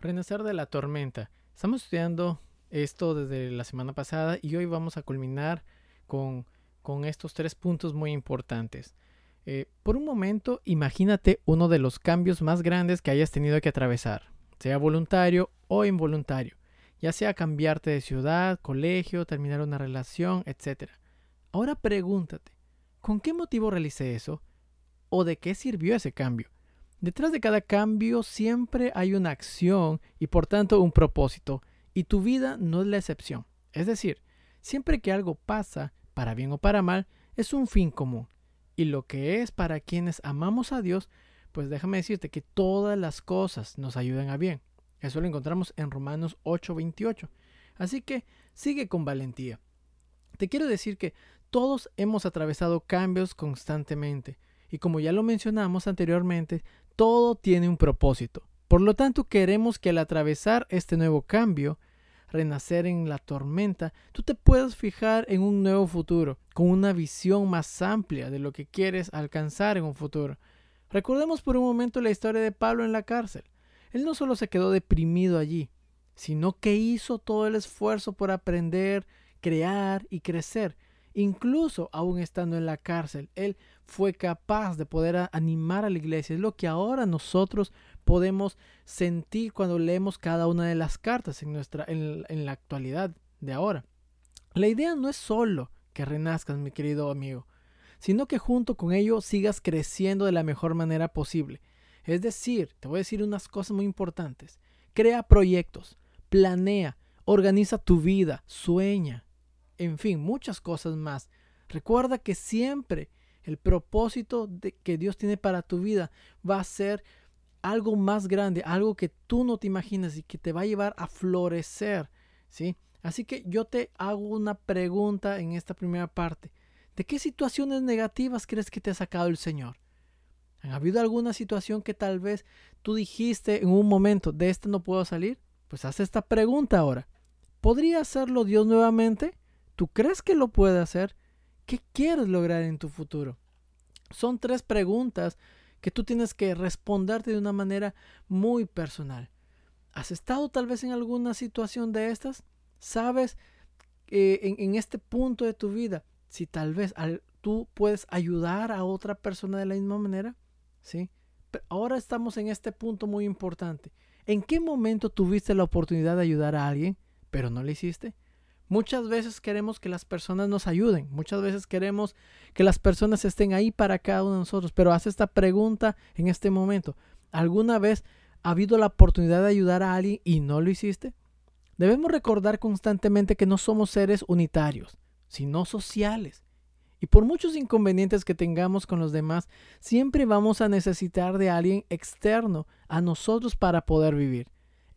Renacer de la tormenta. Estamos estudiando esto desde la semana pasada y hoy vamos a culminar con, estos tres puntos muy importantes. Eh, por un momento, imagínate uno de los cambios más grandes que hayas tenido que atravesar, sea voluntario o involuntario, ya sea cambiarte de ciudad, colegio, terminar una relación, etc. Ahora pregúntate, ¿con qué motivo realicé eso? ¿O de qué sirvió ese cambio? Detrás de cada cambio siempre hay una acción y por tanto un propósito, y tu vida no es la excepción. Es decir, siempre que algo pasa, para bien o para mal, es un fin común. Y lo que es para quienes amamos a Dios, pues déjame decirte que todas las cosas nos ayudan a bien. Eso lo encontramos en Romanos 8:28. Así que sigue con valentía. Te quiero decir que todos hemos atravesado cambios constantemente. Y como ya lo mencionamos anteriormente, todo tiene un propósito. Por lo tanto, queremos que al atravesar este nuevo cambio, renacer en la tormenta, tú te puedas fijar en un nuevo futuro, con una visión más amplia de lo que quieres alcanzar en un futuro. Recordemos por un momento la historia de Pablo en la cárcel. Él no solo se quedó deprimido allí, sino que hizo todo el esfuerzo por aprender, crear y crecer. incluso aún estando en la cárcel, él fue capaz de poder animar a la iglesia. Es lo que ahora nosotros podemos sentir cuando leemos cada una de las cartas en, nuestra, en, la actualidad de ahora. La idea no es solo que renazcas, mi querido amigo, sino que junto con ello sigas creciendo de la mejor manera posible. Es decir, te voy a decir unas cosas muy importantes. Crea proyectos, planea, organiza tu vida, sueña, en fin, muchas cosas más. Recuerda que siempre el propósito que Dios tiene para tu vida va a ser algo más grande, algo que tú no te imaginas y que te va a llevar a florecer, ¿sí? Así que yo te hago una pregunta en esta primera parte. ¿De qué situaciones negativas crees que te ha sacado el Señor? ¿Ha habido alguna situación que tal vez tú dijiste en un momento, de esta no puedo salir? Pues haz esta pregunta ahora. ¿Podría hacerlo Dios nuevamente? ¿Tú crees que lo puede hacer? ¿Qué quieres lograr en tu futuro? Son tres preguntas que tú tienes que responderte de una manera muy personal. ¿Has estado tal vez en alguna situación de estas? ¿Sabes eh, en, este punto de tu vida si tal vez tú puedes ayudar a otra persona de la misma manera? ¿Sí? Pero ahora estamos en este punto muy importante. ¿En qué momento tuviste la oportunidad de ayudar a alguien, pero no lo hiciste? Muchas veces queremos que las personas nos ayuden, muchas veces queremos que las personas estén ahí para cada uno de nosotros, pero haz esta pregunta en este momento. ¿Alguna vez ha habido la oportunidad de ayudar a alguien y no lo hiciste? Debemos recordar constantemente que no somos seres unitarios, sino sociales. Y por muchos inconvenientes que tengamos con los demás, siempre vamos a necesitar de alguien externo a nosotros para poder vivir.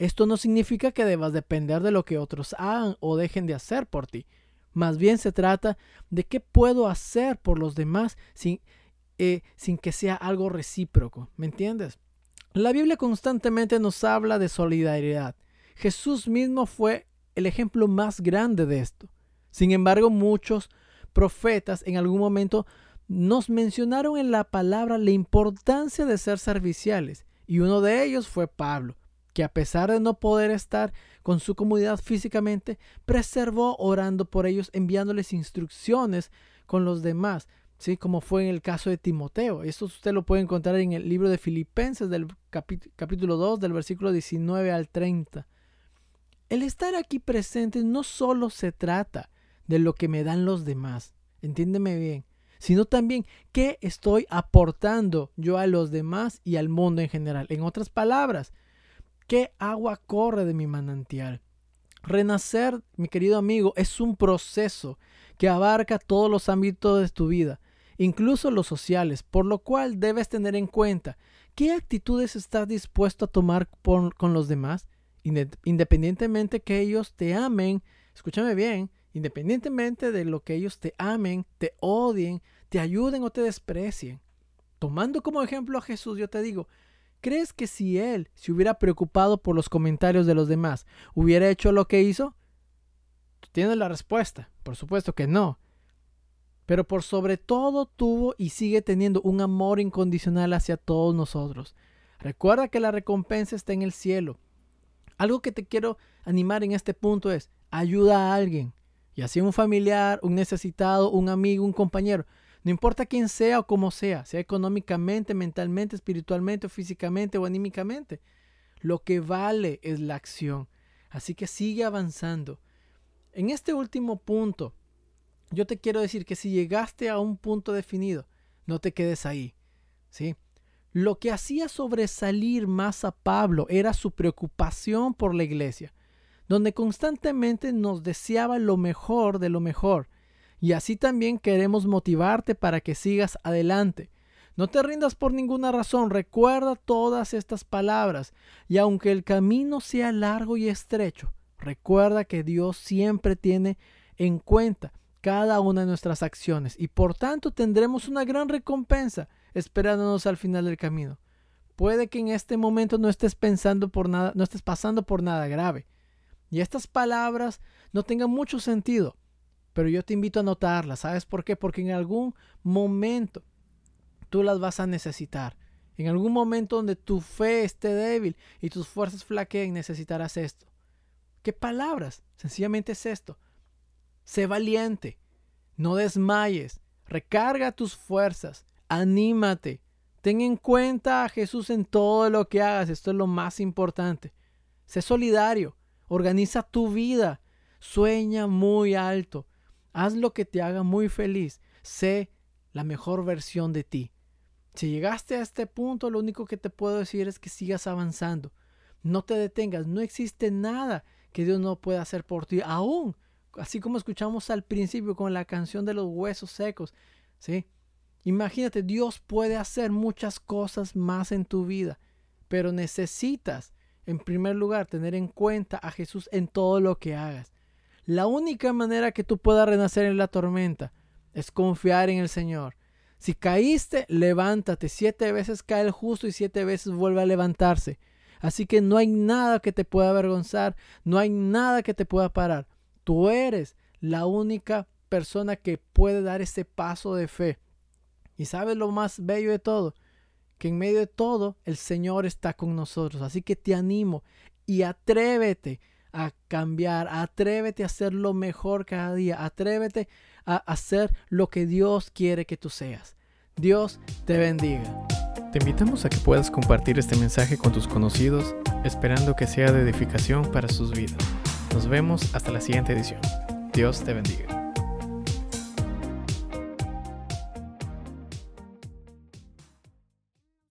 Esto no significa que debas depender de lo que otros hagan o dejen de hacer por ti. Más bien se trata de qué puedo hacer por los demás sin, eh, sin que sea algo recíproco. ¿Me entiendes? La Biblia constantemente nos habla de solidaridad. Jesús mismo fue el ejemplo más grande de esto. Sin embargo, muchos profetas en algún momento nos mencionaron en la palabra la importancia de ser serviciales, y uno de ellos fue Pablo que a pesar de no poder estar con su comunidad físicamente, preservó orando por ellos, enviándoles instrucciones con los demás, ¿sí? como fue en el caso de Timoteo. Esto usted lo puede encontrar en el libro de Filipenses del capítulo 2, del versículo 19 al 30. El estar aquí presente no solo se trata de lo que me dan los demás, entiéndeme bien, sino también qué estoy aportando yo a los demás y al mundo en general. En otras palabras, ¿Qué agua corre de mi manantial? Renacer, mi querido amigo, es un proceso que abarca todos los ámbitos de tu vida, incluso los sociales, por lo cual debes tener en cuenta qué actitudes estás dispuesto a tomar con los demás, independientemente que ellos te amen, escúchame bien, independientemente de lo que ellos te amen, te odien, te ayuden o te desprecien. Tomando como ejemplo a Jesús, yo te digo, ¿Crees que si él se hubiera preocupado por los comentarios de los demás, hubiera hecho lo que hizo? Tú tienes la respuesta. Por supuesto que no. Pero por sobre todo tuvo y sigue teniendo un amor incondicional hacia todos nosotros. Recuerda que la recompensa está en el cielo. Algo que te quiero animar en este punto es, ayuda a alguien, y así un familiar, un necesitado, un amigo, un compañero. No importa quién sea o cómo sea, sea económicamente, mentalmente, espiritualmente, físicamente o anímicamente. Lo que vale es la acción. Así que sigue avanzando. En este último punto, yo te quiero decir que si llegaste a un punto definido, no te quedes ahí. ¿sí? Lo que hacía sobresalir más a Pablo era su preocupación por la iglesia, donde constantemente nos deseaba lo mejor de lo mejor y así también queremos motivarte para que sigas adelante. No te rindas por ninguna razón, recuerda todas estas palabras y aunque el camino sea largo y estrecho, recuerda que Dios siempre tiene en cuenta cada una de nuestras acciones y por tanto tendremos una gran recompensa esperándonos al final del camino. Puede que en este momento no estés pensando por nada, no estés pasando por nada grave. Y estas palabras no tengan mucho sentido, pero yo te invito a notarlas. ¿Sabes por qué? Porque en algún momento tú las vas a necesitar. En algún momento donde tu fe esté débil y tus fuerzas flaqueen, necesitarás esto. ¿Qué palabras? Sencillamente es esto. Sé valiente. No desmayes. Recarga tus fuerzas. Anímate. Ten en cuenta a Jesús en todo lo que hagas. Esto es lo más importante. Sé solidario. Organiza tu vida. Sueña muy alto. Haz lo que te haga muy feliz. Sé la mejor versión de ti. Si llegaste a este punto, lo único que te puedo decir es que sigas avanzando. No te detengas. No existe nada que Dios no pueda hacer por ti. Aún, así como escuchamos al principio con la canción de los huesos secos. ¿sí? Imagínate, Dios puede hacer muchas cosas más en tu vida. Pero necesitas, en primer lugar, tener en cuenta a Jesús en todo lo que hagas. La única manera que tú puedas renacer en la tormenta es confiar en el Señor. Si caíste, levántate. Siete veces cae el justo y siete veces vuelve a levantarse. Así que no hay nada que te pueda avergonzar, no hay nada que te pueda parar. Tú eres la única persona que puede dar ese paso de fe. Y sabes lo más bello de todo, que en medio de todo el Señor está con nosotros. Así que te animo y atrévete a cambiar, atrévete a hacer lo mejor cada día, atrévete a hacer lo que Dios quiere que tú seas. Dios te bendiga. Te invitamos a que puedas compartir este mensaje con tus conocidos, esperando que sea de edificación para sus vidas. Nos vemos hasta la siguiente edición. Dios te bendiga.